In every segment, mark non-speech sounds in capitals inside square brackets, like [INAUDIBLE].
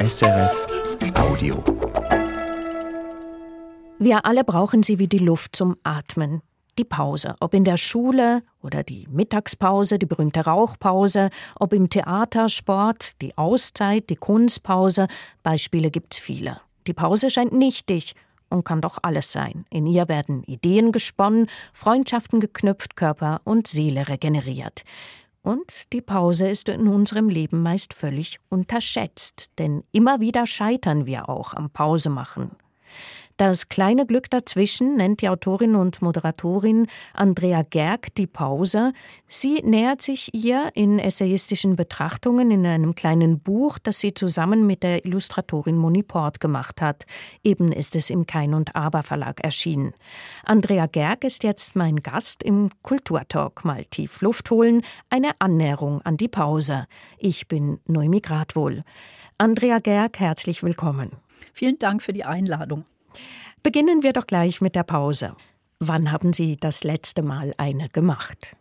SRF Audio. Wir alle brauchen sie wie die Luft zum Atmen. Die Pause, ob in der Schule oder die Mittagspause, die berühmte Rauchpause, ob im Theater, Sport, die Auszeit, die Kunstpause, Beispiele gibt's viele. Die Pause scheint nichtig und kann doch alles sein. In ihr werden Ideen gesponnen, Freundschaften geknüpft, Körper und Seele regeneriert. Und die Pause ist in unserem Leben meist völlig unterschätzt, denn immer wieder scheitern wir auch am Pausemachen. Das kleine Glück dazwischen nennt die Autorin und Moderatorin Andrea Gerg die Pause. Sie nähert sich ihr in essayistischen Betrachtungen in einem kleinen Buch, das sie zusammen mit der Illustratorin Moni Port gemacht hat. Eben ist es im Kein und Aber Verlag erschienen. Andrea Gerg ist jetzt mein Gast im Kulturtalk. Mal tief Luft holen, eine Annäherung an die Pause. Ich bin Noemi Gradwohl. Andrea Gerg, herzlich willkommen. Vielen Dank für die Einladung. Beginnen wir doch gleich mit der Pause. Wann haben Sie das letzte Mal eine gemacht?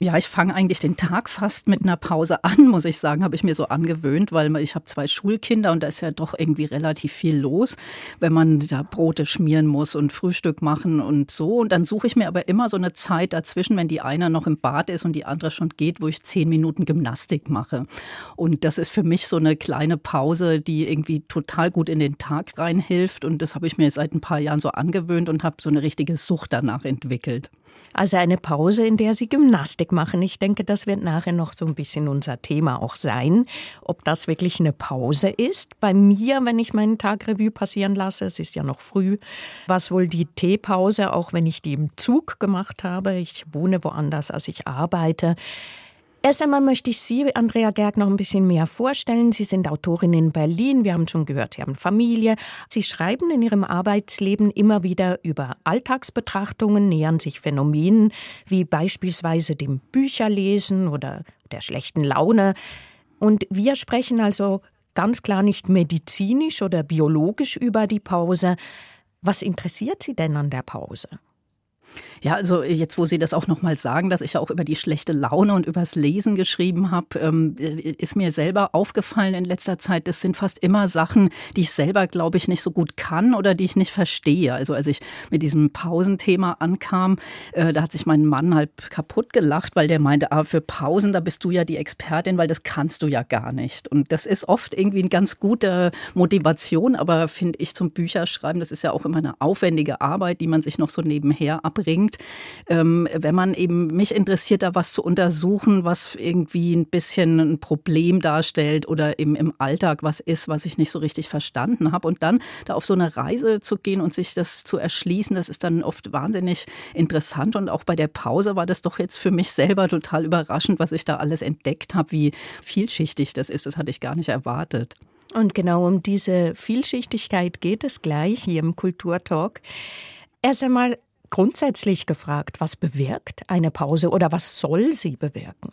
Ja, ich fange eigentlich den Tag fast mit einer Pause an, [LAUGHS] muss ich sagen, habe ich mir so angewöhnt, weil ich habe zwei Schulkinder und da ist ja doch irgendwie relativ viel los, wenn man da Brote schmieren muss und Frühstück machen und so. Und dann suche ich mir aber immer so eine Zeit dazwischen, wenn die eine noch im Bad ist und die andere schon geht, wo ich zehn Minuten Gymnastik mache. Und das ist für mich so eine kleine Pause, die irgendwie total gut in den Tag reinhilft. Und das habe ich mir seit ein paar Jahren so angewöhnt und habe so eine richtige Sucht danach entwickelt. Also eine Pause, in der Sie Gymnastik machen. Ich denke, das wird nachher noch so ein bisschen unser Thema auch sein, ob das wirklich eine Pause ist. Bei mir, wenn ich meinen Tag Revue passieren lasse, es ist ja noch früh, was wohl die Teepause, auch wenn ich die im Zug gemacht habe. Ich wohne woanders, als ich arbeite. Erst einmal möchte ich Sie, Andrea Gerg, noch ein bisschen mehr vorstellen. Sie sind Autorin in Berlin. Wir haben schon gehört, Sie haben Familie. Sie schreiben in Ihrem Arbeitsleben immer wieder über Alltagsbetrachtungen, nähern sich Phänomenen wie beispielsweise dem Bücherlesen oder der schlechten Laune. Und wir sprechen also ganz klar nicht medizinisch oder biologisch über die Pause. Was interessiert Sie denn an der Pause? Ja, also jetzt, wo Sie das auch nochmal sagen, dass ich ja auch über die schlechte Laune und übers Lesen geschrieben habe, ähm, ist mir selber aufgefallen in letzter Zeit, das sind fast immer Sachen, die ich selber, glaube ich, nicht so gut kann oder die ich nicht verstehe. Also als ich mit diesem Pausenthema ankam, äh, da hat sich mein Mann halb kaputt gelacht, weil der meinte, ah, für Pausen, da bist du ja die Expertin, weil das kannst du ja gar nicht. Und das ist oft irgendwie eine ganz gute Motivation, aber finde ich zum Bücherschreiben, das ist ja auch immer eine aufwendige Arbeit, die man sich noch so nebenher abbringt bringt. Ähm, wenn man eben mich interessiert, da was zu untersuchen, was irgendwie ein bisschen ein Problem darstellt oder im, im Alltag was ist, was ich nicht so richtig verstanden habe. Und dann da auf so eine Reise zu gehen und sich das zu erschließen, das ist dann oft wahnsinnig interessant. Und auch bei der Pause war das doch jetzt für mich selber total überraschend, was ich da alles entdeckt habe, wie vielschichtig das ist. Das hatte ich gar nicht erwartet. Und genau um diese Vielschichtigkeit geht es gleich hier im Kulturtalk. Erst einmal, grundsätzlich gefragt, was bewirkt eine Pause oder was soll sie bewirken?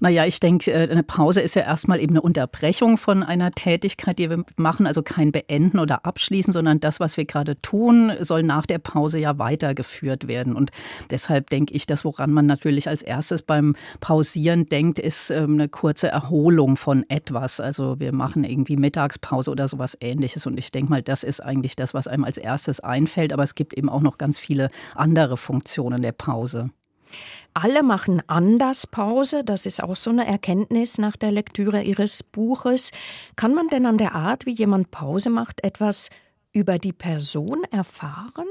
Naja, ich denke, äh, eine Pause ist ja erstmal eben eine Unterbrechung von einer Tätigkeit, die wir machen, also kein Beenden oder Abschließen, sondern das, was wir gerade tun, soll nach der Pause ja weitergeführt werden. Und deshalb denke ich, das, woran man natürlich als erstes beim Pausieren denkt, ist ähm, eine kurze Erholung von etwas. Also wir machen irgendwie Mittagspause oder sowas ähnliches. Und ich denke mal, das ist eigentlich das, was einem als erstes einfällt. Aber es gibt eben auch noch ganz viele andere Funktionen der Pause. Alle machen anders Pause, das ist auch so eine Erkenntnis nach der Lektüre Ihres Buches. Kann man denn an der Art, wie jemand Pause macht, etwas über die Person erfahren?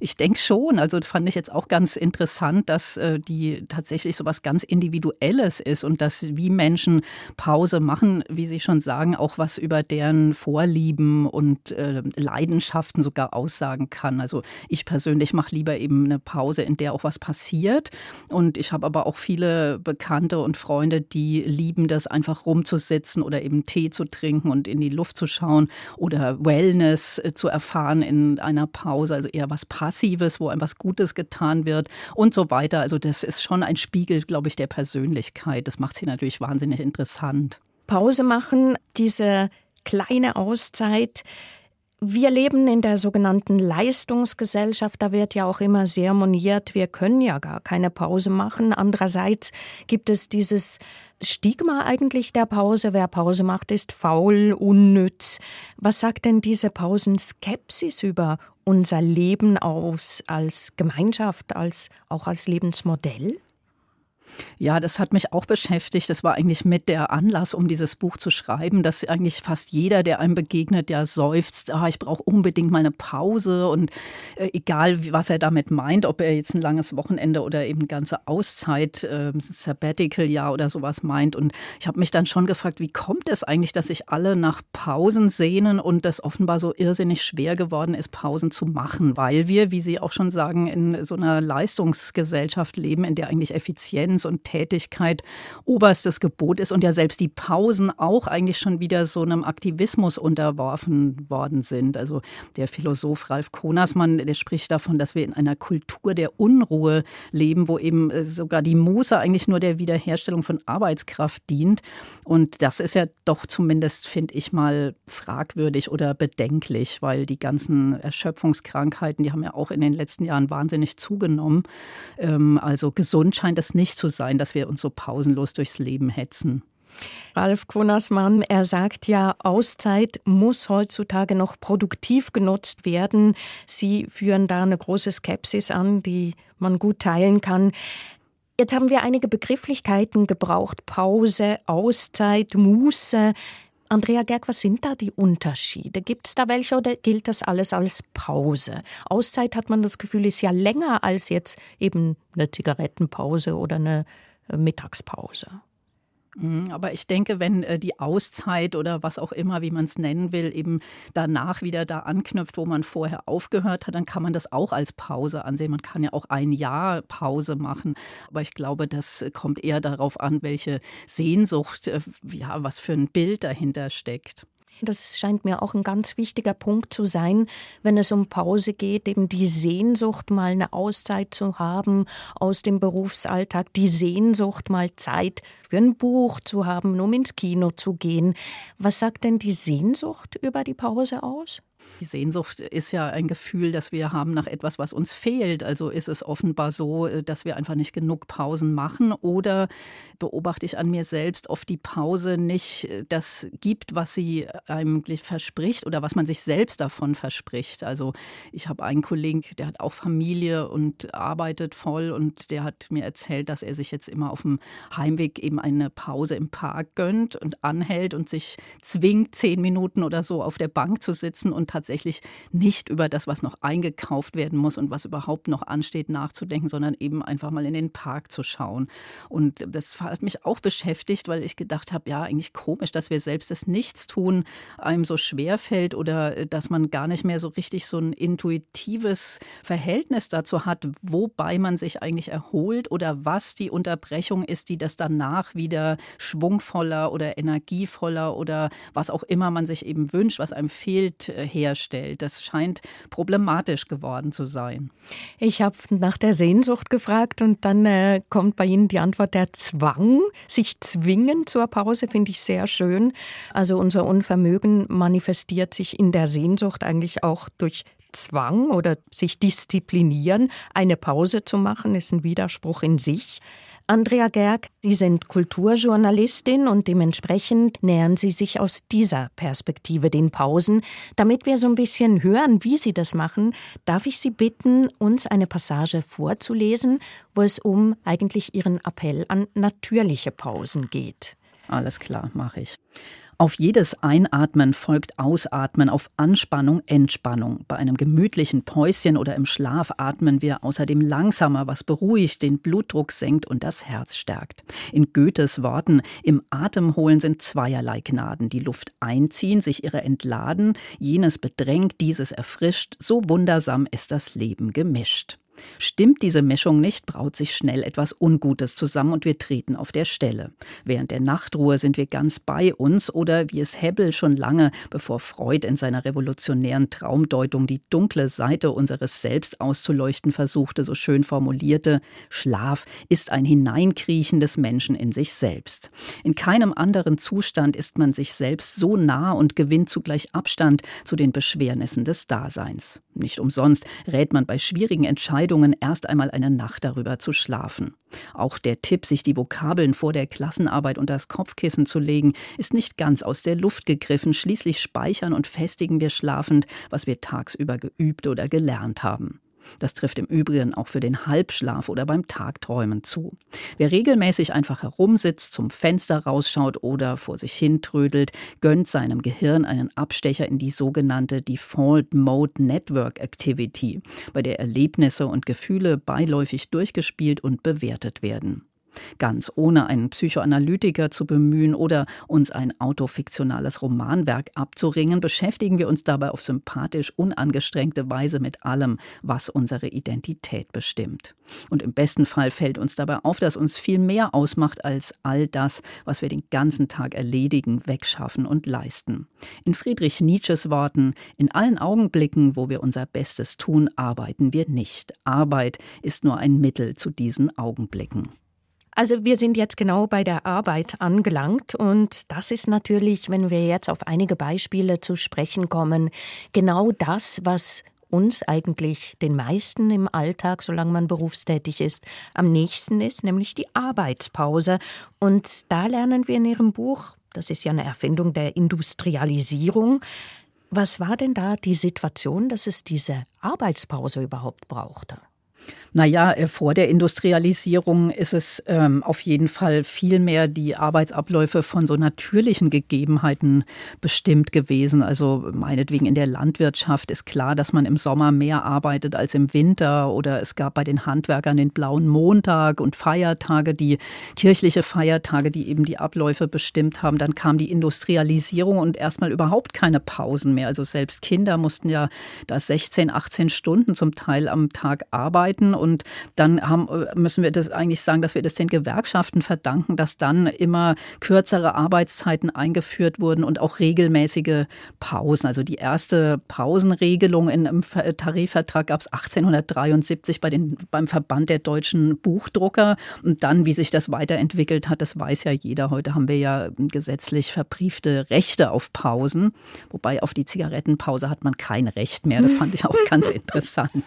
Ich denke schon. Also das fand ich jetzt auch ganz interessant, dass äh, die tatsächlich so was ganz Individuelles ist und dass wie Menschen Pause machen, wie Sie schon sagen, auch was über deren Vorlieben und äh, Leidenschaften sogar aussagen kann. Also ich persönlich mache lieber eben eine Pause, in der auch was passiert. Und ich habe aber auch viele Bekannte und Freunde, die lieben das einfach rumzusitzen oder eben Tee zu trinken und in die Luft zu schauen oder Wellness äh, zu erfahren in einer Pause, also eher was Passives, wo einem was Gutes getan wird und so weiter. Also das ist schon ein Spiegel, glaube ich, der Persönlichkeit. Das macht sie natürlich wahnsinnig interessant. Pause machen, diese kleine Auszeit, Wir leben in der sogenannten Leistungsgesellschaft. Da wird ja auch immer sehr moniert, wir können ja gar keine Pause machen. Andererseits gibt es dieses Stigma eigentlich der Pause. Wer Pause macht, ist faul, unnütz. Was sagt denn diese Pausenskepsis über unser Leben aus als Gemeinschaft, als auch als Lebensmodell? Ja, das hat mich auch beschäftigt. Das war eigentlich mit der Anlass, um dieses Buch zu schreiben, dass eigentlich fast jeder, der einem begegnet, ja seufzt, ah, ich brauche unbedingt mal eine Pause und äh, egal, was er damit meint, ob er jetzt ein langes Wochenende oder eben eine ganze Auszeit, äh, Sabbatical-Jahr oder sowas meint. Und ich habe mich dann schon gefragt, wie kommt es eigentlich, dass sich alle nach Pausen sehnen und das offenbar so irrsinnig schwer geworden ist, Pausen zu machen, weil wir, wie Sie auch schon sagen, in so einer Leistungsgesellschaft leben, in der eigentlich Effizienz und Tätigkeit oberstes Gebot ist und ja selbst die Pausen auch eigentlich schon wieder so einem Aktivismus unterworfen worden sind. Also der Philosoph Ralf Konersmann, der spricht davon, dass wir in einer Kultur der Unruhe leben, wo eben äh, sogar die Muße eigentlich nur der Wiederherstellung von Arbeitskraft dient. Und das ist ja doch zumindest, finde ich mal, fragwürdig oder bedenklich, weil die ganzen Erschöpfungskrankheiten, die haben ja auch in den letzten Jahren wahnsinnig zugenommen. Ähm, also gesund scheint es nicht zu sein, dass wir uns so pausenlos durchs Leben hetzen. Ralf Kunersmann, er sagt ja, Auszeit muss heutzutage noch produktiv genutzt werden. Sie führen da eine große Skepsis an, die man gut teilen kann. Jetzt haben wir einige Begrifflichkeiten gebraucht. Pause, Auszeit, Muße. Andrea Gerg, was sind da die Unterschiede? Gibt es da welche oder gilt das alles als Pause? Auszeit hat man das Gefühl, ist ja länger als jetzt eben eine Zigarettenpause oder eine Mittagspause. Mhm, aber ich denke, wenn äh, die Auszeit oder was auch immer, wie man es nennen will, eben danach wieder da anknüpft, wo man vorher aufgehört hat, dann kann man das auch als Pause ansehen. Man kann ja auch ein Jahr Pause machen. Aber ich glaube, das kommt eher darauf an, welche Sehnsucht, äh, ja, was für ein Bild dahinter steckt. Das scheint mir auch ein ganz wichtiger Punkt zu sein, wenn es um Pause geht, eben die Sehnsucht, mal eine Auszeit zu haben aus dem Berufsalltag, die Sehnsucht, mal Zeit für ein Buch zu haben, um ins Kino zu gehen. Was sagt denn die Sehnsucht über die Pause aus? Die Sehnsucht ist ja ein Gefühl, das wir haben nach etwas, was uns fehlt. Also ist es offenbar so, äh, dass wir einfach nicht genug Pausen machen oder beobachte ich an mir selbst oft die Pause nicht äh, das gibt, was sie eigentlich verspricht oder was man sich selbst davon verspricht. Also ich habe einen Kollegen, der hat auch Familie und arbeitet voll und der hat mir erzählt, dass er sich jetzt immer auf dem Heimweg eben eine Pause im Park gönnt und anhält und sich zwingt, zehn Minuten oder so auf der Bank zu sitzen und tatsächlich nicht über das, was noch eingekauft werden muss und was überhaupt noch ansteht, nachzudenken, sondern eben einfach mal in den Park zu schauen. Und das hat mich auch beschäftigt, weil ich gedacht habe, ja, eigentlich komisch, dass wir selbst das Nichtstun einem so schwer fällt oder äh, dass man gar nicht mehr so richtig so ein intuitives Verhältnis dazu hat, wobei man sich eigentlich erholt oder was die Unterbrechung ist, die das danach wieder schwungvoller oder energievoller oder was auch immer man sich eben wünscht, was einem fehlt, äh, herstellt. Das scheint problematisch geworden zu sein. Ich habe nach der Sehnsucht gefragt und dann äh, kommt bei Ihnen die Antwort der Zwang. Sich zwingen zur Pause finde ich sehr schön. Also unser Unvermögen manifestiert sich in der Sehnsucht eigentlich auch durch Zwang oder sich disziplinieren. Eine Pause zu machen ist ein Widerspruch in sich. Andrea Gerg, Sie sind Kulturjournalistin und dementsprechend nähern Sie sich aus dieser Perspektive den Pausen. Damit wir so ein bisschen hören, wie Sie das machen, darf ich Sie bitten, uns eine Passage vorzulesen, wo es um eigentlich Ihren Appell an natürliche Pausen geht. Alles klar, mache ich. Auf jedes Einatmen folgt Ausatmen, auf Anspannung Entspannung. Bei einem gemütlichen Päuschen oder im Schlaf atmen wir außerdem langsamer, was beruhigt, den Blutdruck senkt und das Herz stärkt. In Goethes Worten, im Atemholen sind zweierlei Gnaden. Die Luft einziehen, sich ihre entladen, jenes bedrängt, dieses erfrischt, so wundersam ist das Leben gemischt. Stimmt diese Mischung nicht, braut sich schnell etwas Ungutes zusammen und wir treten auf der Stelle. Während der Nachtruhe sind wir ganz bei uns oder wie es Hebbel schon lange, bevor Freud in seiner revolutionären Traumdeutung die dunkle Seite unseres Selbst auszuleuchten versuchte, so schön formulierte, Schlaf ist ein Hineinkriechen des Menschen in sich selbst. In keinem anderen Zustand ist man sich selbst so nah und gewinnt zugleich Abstand zu den Beschwernissen des Daseins. Nicht umsonst rät man bei schwierigen Entscheidungen erst einmal eine Nacht darüber zu schlafen. Auch der Tipp, sich die Vokabeln vor der Klassenarbeit unter das Kopfkissen zu legen, ist nicht ganz aus der Luft gegriffen. Schließlich speichern und festigen wir schlafend, was wir tagsüber geübt oder gelernt haben. Das trifft im Übrigen auch für den Halbschlaf oder beim Tagträumen zu. Wer regelmäßig einfach herumsitzt, zum Fenster rausschaut oder vor sich hin trödelt, gönnt seinem Gehirn einen Abstecher in die sogenannte Default Mode Network Activity, bei der Erlebnisse und Gefühle beiläufig durchgespielt und bewertet werden. Ganz ohne einen Psychoanalytiker zu bemühen oder uns ein autofiktionales Romanwerk abzuringen, beschäftigen wir uns dabei auf sympathisch unangestrengte Weise mit allem, was unsere Identität bestimmt. Und im besten Fall fällt uns dabei auf, dass uns viel mehr ausmacht als all das, was wir den ganzen Tag erledigen, wegschaffen und leisten. In Friedrich Nietzsches Worten, in allen Augenblicken, wo wir unser Bestes tun, arbeiten wir nicht. Arbeit ist nur ein Mittel zu diesen Augenblicken. Also wir sind jetzt genau bei der Arbeit angelangt und das ist natürlich, wenn wir jetzt auf einige Beispiele zu sprechen kommen, genau das, was uns eigentlich den meisten im Alltag, solange man berufstätig ist, am nächsten ist, nämlich die Arbeitspause. Und da lernen wir in Ihrem Buch, das ist ja eine Erfindung der Industrialisierung, was war denn da die Situation, dass es diese Arbeitspause überhaupt brauchte? Naja, äh, vor der Industrialisierung ist es ähm, auf jeden Fall viel mehr die Arbeitsabläufe von so natürlichen Gegebenheiten bestimmt gewesen. Also meinetwegen in der Landwirtschaft ist klar, dass man im Sommer mehr arbeitet als im Winter oder es gab bei den Handwerkern den blauen Montag und Feiertage, die kirchliche Feiertage, die eben die Abläufe bestimmt haben. Dann kam die Industrialisierung und erstmal überhaupt keine Pausen mehr. Also selbst Kinder mussten ja da 16, 18 Stunden zum Teil am Tag arbeiten und dann haben, müssen wir das eigentlich sagen, dass wir das den Gewerkschaften verdanken, dass dann immer kürzere Arbeitszeiten eingeführt wurden und auch regelmäßige Pausen. Also die erste Pausenregelung in einem Tarifvertrag gab es 1873 bei den, beim Verband der deutschen Buchdrucker. Und dann, wie sich das weiterentwickelt hat, das weiß ja jeder. Heute haben wir ja gesetzlich verbriefte Rechte auf Pausen. Wobei auf die Zigarettenpause hat man kein Recht mehr. Das fand ich auch [LAUGHS] ganz interessant.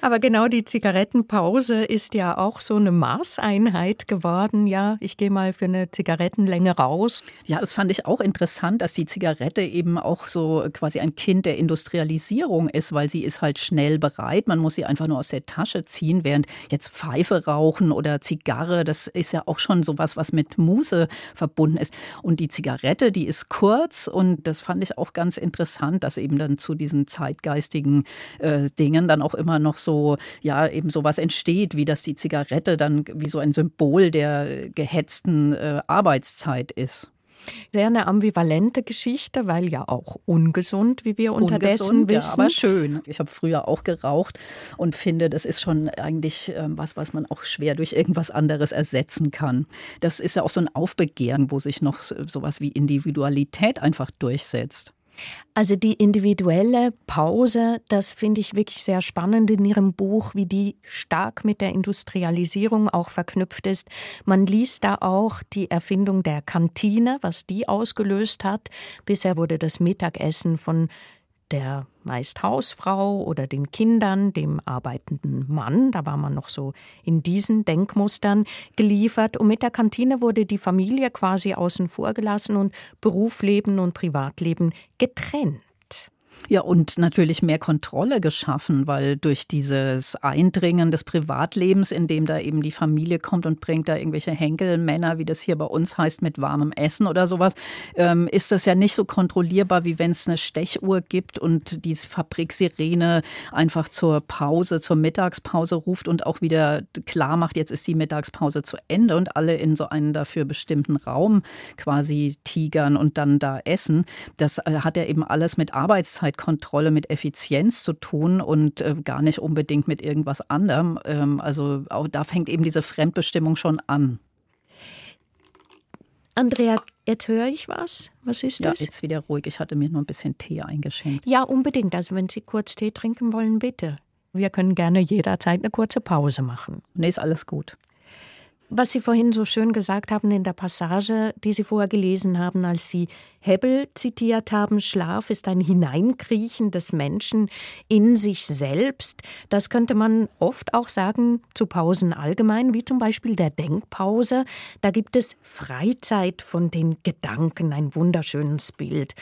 Aber genau die Zigarettenpause ist ja auch so eine Maßeinheit geworden. Ja, ich gehe mal für eine Zigarettenlänge raus. Ja, das fand ich auch interessant, dass die Zigarette eben auch so quasi ein Kind der Industrialisierung ist, weil sie ist halt schnell bereit. Man muss sie einfach nur aus der Tasche ziehen, während jetzt Pfeife rauchen oder Zigarre, das ist ja auch schon sowas, was mit Muße verbunden ist. Und die Zigarette, die ist kurz und das fand ich auch ganz interessant, dass eben dann zu diesen zeitgeistigen äh, Dingen dann auch immer noch so, ja, eben sowas entsteht, wie dass die Zigarette dann wie so ein Symbol der gehetzten äh, Arbeitszeit ist. Sehr eine ambivalente Geschichte, weil ja auch ungesund, wie wir unterdessen ungesund, wissen. Ja, aber schön. Ich habe früher auch geraucht und finde, das ist schon eigentlich ähm, was, was man auch schwer durch irgendwas anderes ersetzen kann. Das ist ja auch so ein Aufbegehren, wo sich noch sowas wie Individualität einfach durchsetzt. Also die individuelle Pause, das finde ich wirklich sehr spannend in Ihrem Buch, wie die stark mit der Industrialisierung auch verknüpft ist. Man liest da auch die Erfindung der Kantine, was die ausgelöst hat. Bisher wurde das Mittagessen von der meist Hausfrau oder den Kindern, dem arbeitenden Mann, da war man noch so in diesen Denkmustern geliefert. Und mit der Kantine wurde die Familie quasi außen vor gelassen und Berufsleben und Privatleben getrennt. Ja, und natürlich mehr Kontrolle geschaffen, weil durch dieses Eindringen des Privatlebens, in dem da eben die Familie kommt und bringt da irgendwelche Henkelmänner, wie das hier bei uns heißt, mit warmem Essen oder sowas, ähm, ist das ja nicht so kontrollierbar, wie wenn es eine Stechuhr gibt und diese Fabriksirene einfach zur Pause, zur Mittagspause ruft und auch wieder klar macht, jetzt ist die Mittagspause zu Ende und alle in so einen dafür bestimmten Raum quasi tigern und dann da essen. Das äh, hat ja eben alles mit Arbeitszeit Zeitkontrolle mit Effizienz zu tun und äh, gar nicht unbedingt mit irgendwas anderem. Ähm, also auch da fängt eben diese Fremdbestimmung schon an. Andrea, jetzt höre ich was. Was ist ja, das? Ja, jetzt wieder ruhig. Ich hatte mir nur ein bisschen Tee eingeschenkt. Ja, unbedingt. Also wenn Sie kurz Tee trinken wollen, bitte. Wir können gerne jederzeit eine kurze Pause machen. Nee, ist alles gut was Sie vorhin so schön gesagt haben in der Passage, die Sie vorher gelesen haben, als Sie Hebbel zitiert haben, Schlaf ist ein Hineinkriechen des Menschen in sich selbst. Das könnte man oft auch sagen zu Pausen allgemein, wie zum Beispiel der Denkpause. Da gibt es Freizeit von den Gedanken, ein wunderschönes Bild.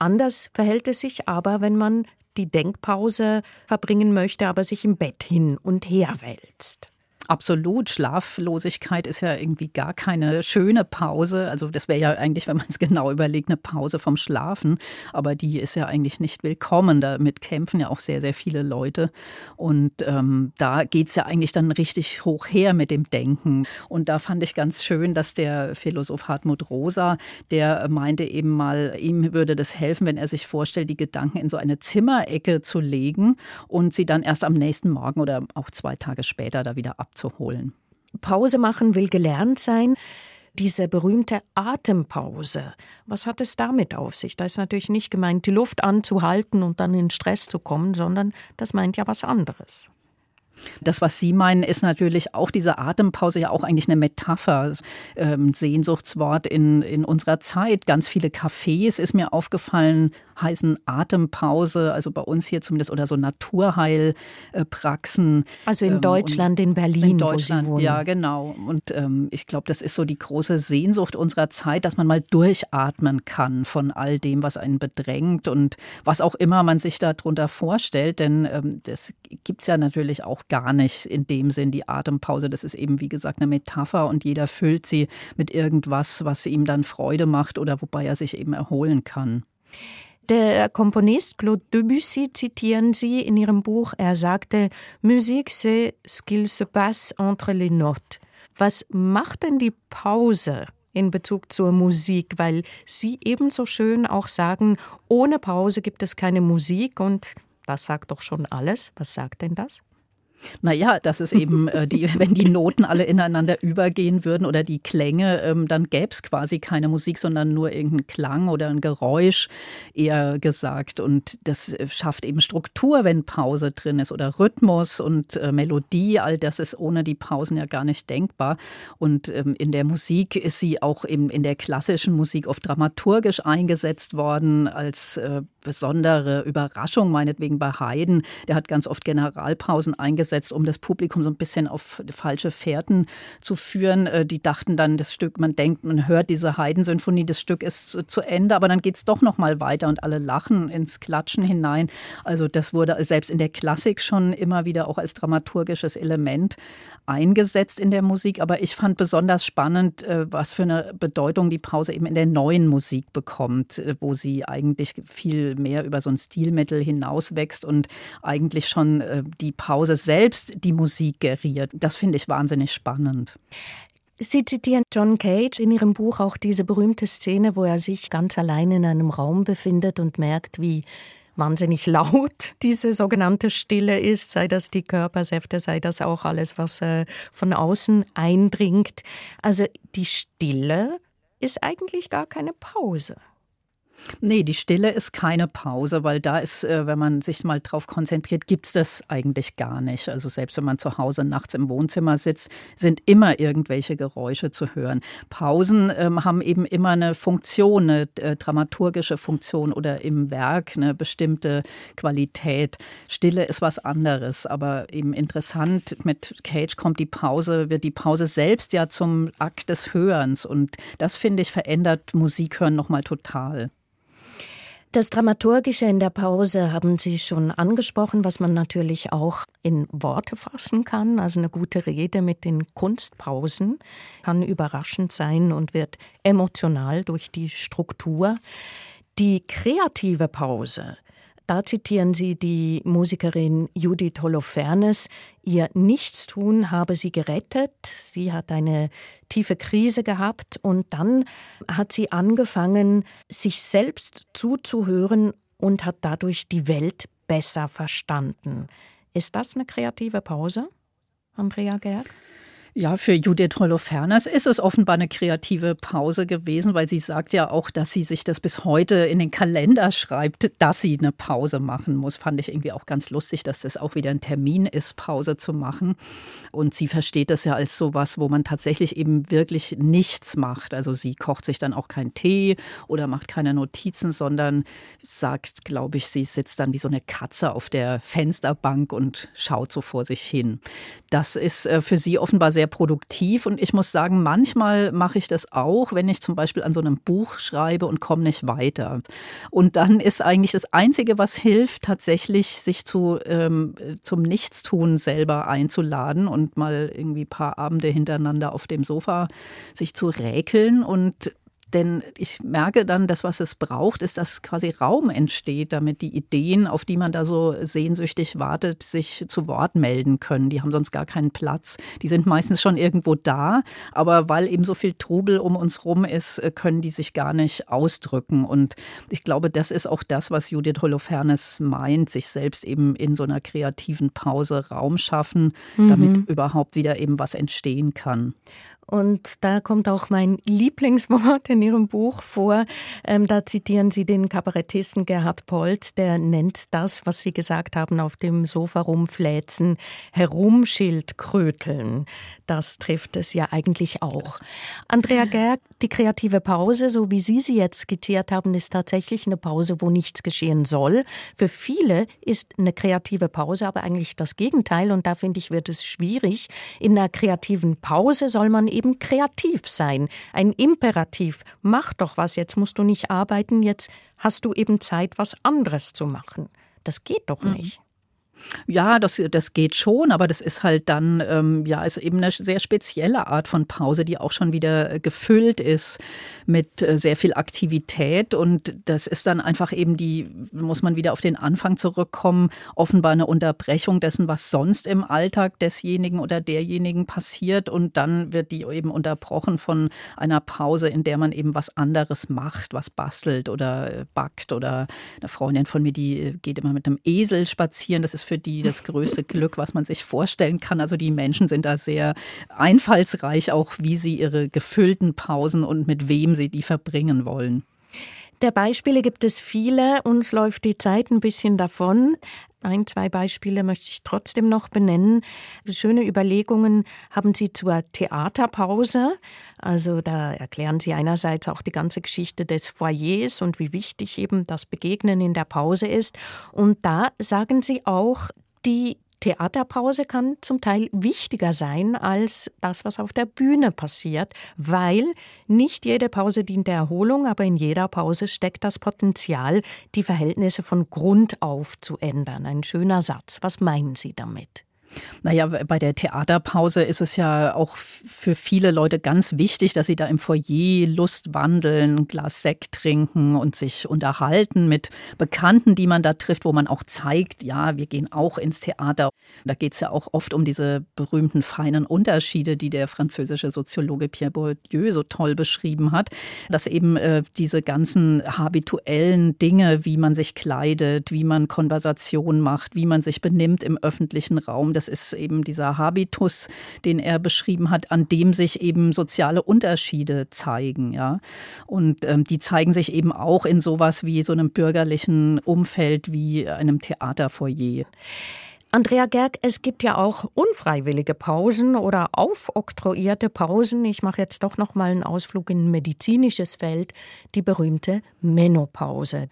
Anders verhält es sich aber, wenn man die Denkpause verbringen möchte, aber sich im Bett hin und her wälzt. Absolut. Schlaflosigkeit ist ja irgendwie gar keine schöne Pause. Also das wäre ja eigentlich, wenn man es [LAUGHS] genau überlegt, eine Pause vom Schlafen. Aber die ist ja eigentlich nicht willkommen. Damit kämpfen ja auch sehr, sehr viele Leute. Und ähm, da geht es ja eigentlich dann richtig hoch her mit dem Denken. Und da fand ich ganz schön, dass der Philosoph Hartmut Rosa, der meinte eben mal, ihm würde das helfen, wenn er sich vorstellt, die Gedanken in so eine Zimmerecke zu legen und sie dann erst am nächsten Morgen oder auch zwei Tage später da wieder ab abzuholen. Pause machen will gelernt sein. Diese berühmte Atempause, was hat es damit auf sich? Da ist natürlich nicht gemeint, die Luft anzuhalten und dann in Stress zu kommen, sondern das meint ja was anderes. Das, was Sie meinen, ist natürlich auch diese Atempause ja auch eigentlich eine Metapher, ähm, Sehnsuchtswort in, in unserer Zeit. Ganz viele Cafés ist mir aufgefallen, heißen Atempause, also bei uns hier zumindest, oder so Naturheilpraxen. Also in ähm, Deutschland, in Berlin, in Deutschland, wo Sie wohnen. Ja, genau. Und ähm, ich glaube, das ist so die große Sehnsucht unserer Zeit, dass man mal durchatmen kann von all dem, was einen bedrängt und was auch immer man sich darunter vorstellt. Denn ähm, das gibt es ja natürlich auch gar nicht in dem Sinn, die Atempause. Das ist eben, wie gesagt, eine Metapher und jeder füllt sie mit irgendwas, was ihm dann Freude macht oder wobei er sich eben erholen kann. Der Komponist Claude Debussy zitieren Sie in Ihrem Buch. Er sagte, Musik, c'est ce qu'il se passe entre les notes. Was macht denn die Pause in Bezug zur Musik? Weil Sie ebenso schön auch sagen, ohne Pause gibt es keine Musik und das sagt doch schon alles. Was sagt denn das? Naja, das ist eben, äh, die, [LAUGHS] wenn die Noten alle ineinander übergehen würden oder die Klänge, ähm, dann gäbe es quasi keine Musik, sondern nur irgendeinen Klang oder ein Geräusch, eher gesagt. Und das äh, schafft eben Struktur, wenn Pause drin ist oder Rhythmus und äh, Melodie. All das ist ohne die Pausen ja gar nicht denkbar. Und ähm, in der Musik ist sie auch eben in der klassischen Musik oft dramaturgisch eingesetzt worden als äh, besondere Überraschung, meinetwegen bei Haydn. Der hat ganz oft Generalpausen eingesetzt, um das Publikum so ein bisschen auf falsche Fährten zu führen. Äh, die dachten dann, das Stück, man denkt, man hört diese Haydn-Symphonie, das Stück ist zu Ende, aber dann geht es doch noch mal weiter und alle lachen ins Klatschen hinein. Also das wurde selbst in der Klassik schon immer wieder auch als dramaturgisches Element eingesetzt in der Musik. Aber ich fand besonders spannend, äh, was für eine Bedeutung die Pause eben in der neuen Musik bekommt, äh, wo sie eigentlich viel mehr über so ein Stilmittel hinauswächst und eigentlich schon die Pause selbst die Musik geriert. Das finde ich wahnsinnig spannend. Sie zitieren John Cage in Ihrem Buch auch diese berühmte Szene, wo er sich ganz allein in einem Raum befindet und merkt, wie wahnsinnig laut [LAUGHS] diese sogenannte Stille ist, sei das die Körpersäfte, sei das auch alles, was äh, von außen eindringt. Also die Stille ist eigentlich gar keine Pause. Nee, die Stille ist keine Pause, weil da ist, äh, wenn man sich mal drauf konzentriert, gibt es das eigentlich gar nicht. Also selbst wenn man zu Hause nachts im Wohnzimmer sitzt, sind immer irgendwelche Geräusche zu hören. Pausen ähm, haben eben immer eine Funktion, eine äh, dramaturgische Funktion oder im Werk eine bestimmte Qualität. Stille ist was anderes, aber eben interessant, mit Cage kommt die Pause, wird die Pause selbst ja zum Akt des Hörens und das finde ich verändert Musikhören nochmal total. Das Dramaturgische in der Pause haben Sie schon angesprochen, was man natürlich auch in Worte fassen kann. Also eine gute Rede mit den Kunstpausen kann überraschend sein und wird emotional durch die Struktur. Die kreative Pause da zitieren Sie die Musikerin Judith Holofernes. Ihr Nichtstun habe sie gerettet. Sie hat eine tiefe Krise gehabt und dann hat sie angefangen, sich selbst zuzuhören und hat dadurch die Welt besser verstanden. Ist das eine kreative Pause, Andrea Gerg? Ja, für Judith Holofernes ist es offenbar eine kreative Pause gewesen, weil sie sagt ja auch, dass sie sich das bis heute in den Kalender schreibt, dass sie eine Pause machen muss. Fand ich irgendwie auch ganz lustig, dass das auch wieder ein Termin ist, Pause zu machen. Und sie versteht das ja als sowas, wo man tatsächlich eben wirklich nichts macht. Also sie kocht sich dann auch keinen Tee oder macht keine Notizen, sondern sagt, glaube ich, sie sitzt dann wie so eine Katze auf der Fensterbank und schaut so vor sich hin. Das ist äh, für sie offenbar sehr sehr produktiv und ich muss sagen, manchmal mache ich das auch, wenn ich zum Beispiel an so einem Buch schreibe und komme nicht weiter. Und dann ist eigentlich das Einzige, was hilft, tatsächlich sich zu, ähm, zum Nichtstun selber einzuladen und mal irgendwie ein paar Abende hintereinander auf dem Sofa sich zu räkeln und denn ich merke dann, das, was es braucht, ist, dass quasi Raum entsteht, damit die Ideen, auf die man da so sehnsüchtig wartet, sich zu Wort melden können. Die haben sonst gar keinen Platz. Die sind meistens schon irgendwo da, aber weil eben so viel Trubel um uns rum ist, äh, können die sich gar nicht ausdrücken. Und ich glaube, das ist auch das, was Judith Holofernes meint, sich selbst eben in so einer kreativen Pause Raum schaffen, mhm. damit überhaupt wieder eben was entstehen kann. Und da kommt auch mein Lieblingswort in Ihrem Buch vor. Ähm, da zitieren Sie den Kabarettisten Gerhard Polt, der nennt das, was Sie gesagt haben, auf dem Sofa rumfläzen, herumschildkröteln. Das trifft es ja eigentlich auch. Andrea Gerg, die kreative Pause, so wie Sie sie jetzt skizziert haben, ist tatsächlich eine Pause, wo nichts geschehen soll. Für viele ist eine kreative Pause aber eigentlich das Gegenteil und da finde ich, wird es schwierig. In einer kreativen Pause soll man eben kreativ sein. Ein Imperativ. Mach doch was, jetzt musst du nicht arbeiten, jetzt hast du eben Zeit, was anderes zu machen. Das geht doch mhm. nicht. Ja, das, das geht schon, aber das ist halt dann, ähm, ja, ist eben eine sehr spezielle Art von Pause, die auch schon wieder äh, gefüllt ist mit äh, sehr viel Aktivität. Und das ist dann einfach eben die, muss man wieder auf den Anfang zurückkommen, offenbar eine Unterbrechung dessen, was sonst im Alltag desjenigen oder derjenigen passiert. Und dann wird die eben unterbrochen von einer Pause, in der man eben was anderes macht, was bastelt oder äh, backt. Oder eine Freundin von mir, die geht immer mit einem Esel spazieren. Das ist für die das größte Glück, was man sich vorstellen kann. Also die Menschen sind da sehr einfallsreich, auch wie sie ihre gefüllten Pausen und mit wem sie die verbringen wollen. Der Beispiele gibt es viele. Uns läuft die Zeit ein bisschen davon. Ein, zwei Beispiele möchte ich trotzdem noch benennen. Schöne Überlegungen haben Sie zur Theaterpause. Also da erklären Sie einerseits auch die ganze Geschichte des Foyers und wie wichtig eben das Begegnen in der Pause ist. Und da sagen Sie auch, die Theaterpause kann zum Teil wichtiger sein als das, was auf der Bühne passiert, weil nicht jede Pause dient der Erholung, aber in jeder Pause steckt das Potenzial, die Verhältnisse von Grund auf zu ändern. Ein schöner Satz. Was meinen Sie damit? Naja, bei der Theaterpause ist es ja auch für viele Leute ganz wichtig, dass sie da im Foyer Lust wandeln, Glas Sekt trinken und sich unterhalten mit Bekannten, die man da trifft, wo man auch zeigt, ja, wir gehen auch ins Theater. Da geht es ja auch oft um diese berühmten feinen Unterschiede, die der französische Soziologe Pierre Bourdieu so toll beschrieben hat, dass eben äh, diese ganzen habituellen Dinge, wie man sich kleidet, wie man Konversation macht, wie man sich benimmt im öffentlichen Raum, das ist eben dieser Habitus, den er beschrieben hat, an dem sich eben soziale Unterschiede zeigen. Ja? Und ähm, die zeigen sich eben auch in sowas wie so einem bürgerlichen Umfeld wie einem Theaterfoyer. Andrea Gerg, es gibt ja auch unfreiwillige Pausen oder aufoktroyierte Pausen. Ich mache jetzt doch noch mal einen Ausflug in ein medizinisches Feld, die berühmte Menopause.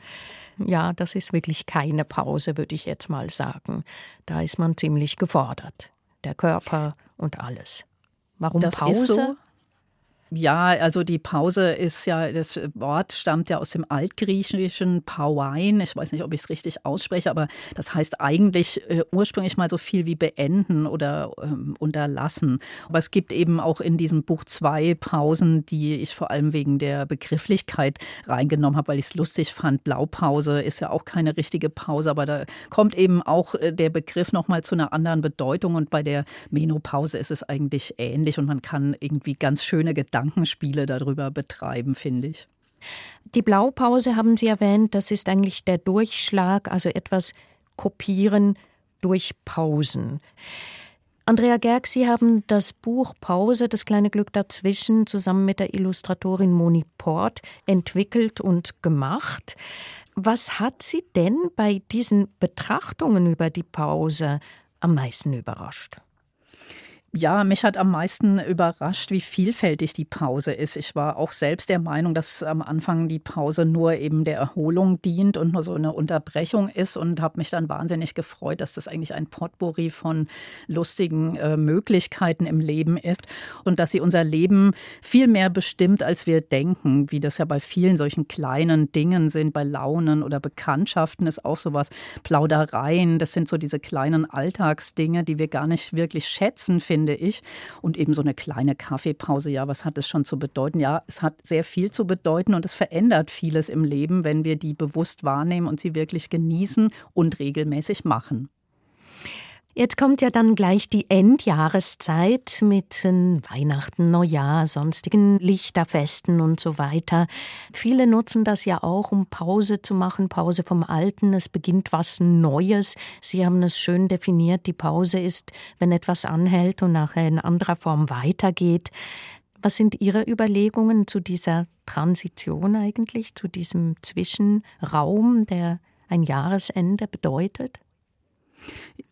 Ja, das ist wirklich keine Pause, würde ich jetzt mal sagen. Da ist man ziemlich gefordert. Der Körper und alles. Warum das Pause? So? Ja, also die Pause ist ja, das Wort stammt ja aus dem altgriechischen Pauein. Ich weiß nicht, ob ich es richtig ausspreche, aber das heißt eigentlich äh, ursprünglich mal so viel wie beenden oder ähm, unterlassen. Aber es gibt eben auch in diesem Buch zwei Pausen, die ich vor allem wegen der Begrifflichkeit reingenommen habe, weil ich es lustig fand. Blaupause ist ja auch keine richtige Pause, aber da kommt eben auch äh, der Begriff nochmal zu einer anderen Bedeutung. Und bei der Menopause ist es eigentlich ähnlich und man kann irgendwie ganz schöne Gedanken Gedankenspiele darüber betreiben, finde ich. Die Blaupause haben Sie erwähnt, das ist eigentlich der Durchschlag, also etwas kopieren durch Pausen. Andrea Gerg, Sie haben das Buch Pause, das kleine Glück dazwischen, zusammen mit der Illustratorin Moni Port entwickelt und gemacht. Was hat Sie denn bei diesen Betrachtungen über die Pause am meisten überrascht? Ja, mich hat am meisten überrascht, wie vielfältig die Pause ist. Ich war auch selbst der Meinung, dass am Anfang die Pause nur eben der Erholung dient und nur so eine Unterbrechung ist und habe mich dann wahnsinnig gefreut, dass das eigentlich ein Potpourri von lustigen äh, Möglichkeiten im Leben ist und dass sie unser Leben viel mehr bestimmt, als wir denken, wie das ja bei vielen solchen kleinen Dingen sind, bei Launen oder Bekanntschaften ist auch sowas, Plaudereien, das sind so diese kleinen Alltagsdinge, die wir gar nicht wirklich schätzen, finden finde ich. Und eben so eine kleine Kaffeepause, ja, was hat es schon zu bedeuten? Ja, es hat sehr viel zu bedeuten und es verändert vieles im Leben, wenn wir die bewusst wahrnehmen und sie wirklich genießen und regelmäßig machen. Jetzt kommt ja dann gleich die Endjahreszeit mit Weihnachten, Neujahr, sonstigen Lichterfesten und so weiter. Viele nutzen das ja auch, um Pause zu machen, Pause vom Alten. Es beginnt was Neues. Sie haben es schön definiert. Die Pause ist, wenn etwas anhält und nachher in anderer Form weitergeht. Was sind Ihre Überlegungen zu dieser Transition eigentlich, zu diesem Zwischenraum, der ein Jahresende bedeutet?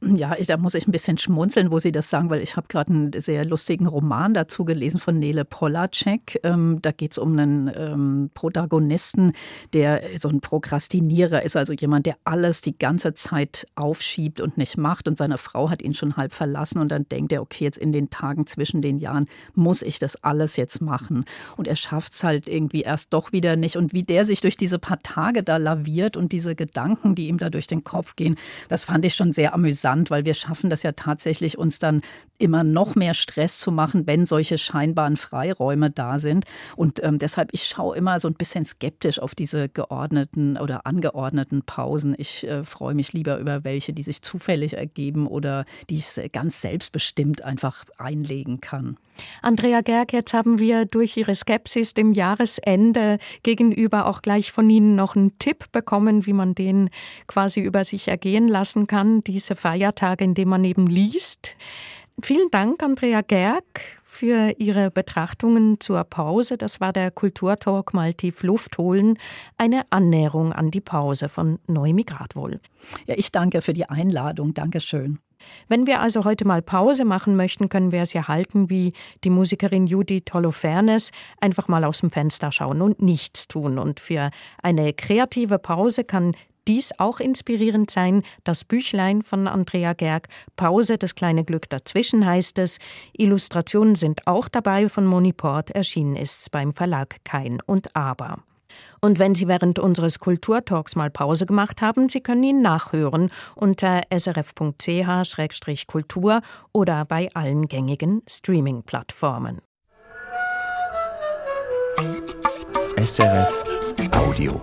Ja, da muss ich ein bisschen schmunzeln, wo Sie das sagen, weil ich habe gerade einen sehr lustigen Roman dazu gelesen von Nele Polacek. Ähm, da geht es um einen ähm, Protagonisten, der so ein Prokrastinierer ist, also jemand, der alles die ganze Zeit aufschiebt und nicht macht. Und seine Frau hat ihn schon halb verlassen und dann denkt er, okay, jetzt in den Tagen zwischen den Jahren muss ich das alles jetzt machen. Und er schafft es halt irgendwie erst doch wieder nicht. Und wie der sich durch diese paar Tage da laviert und diese Gedanken, die ihm da durch den Kopf gehen, das fand ich schon sehr amüsant amüsant, weil wir schaffen das ja tatsächlich, uns dann immer noch mehr Stress zu machen, wenn solche scheinbaren Freiräume da sind. Und ähm, deshalb, ich schaue immer so ein bisschen skeptisch auf diese geordneten oder angeordneten Pausen. Ich äh, freue mich lieber über welche, die sich zufällig ergeben oder die ich ganz selbstbestimmt einfach einlegen kann. Andrea Gerg, jetzt haben wir durch Ihre Skepsis dem Jahresende gegenüber auch gleich von Ihnen noch einen Tipp bekommen, wie man den quasi über sich ergehen lassen kann, diese Feiertage, in denen man eben liest. Vielen Dank, Andrea Gerg, für Ihre Betrachtungen zur Pause. Das war der Kulturtalk mal tief Luft holen. Eine Annäherung an die Pause von Neumigrat wohl. Ja, ich danke für die Einladung. Dankeschön. Wenn wir also heute mal Pause machen möchten, können wir es ja halten wie die Musikerin Judith Holofernes, einfach mal aus dem Fenster schauen und nichts tun. Und für eine kreative Pause kann dies auch inspirierend sein. Das Büchlein von Andrea Gerg, Pause, das kleine Glück dazwischen heißt es. Illustrationen sind auch dabei von Moni Port, erschienen ist beim Verlag Kein und Aber. Und wenn Sie während unseres Kulturtalks mal Pause gemacht haben, Sie können ihn nachhören unter srf.ch-kultur oder bei allen gängigen Streaming-Plattformen. SRF Audio.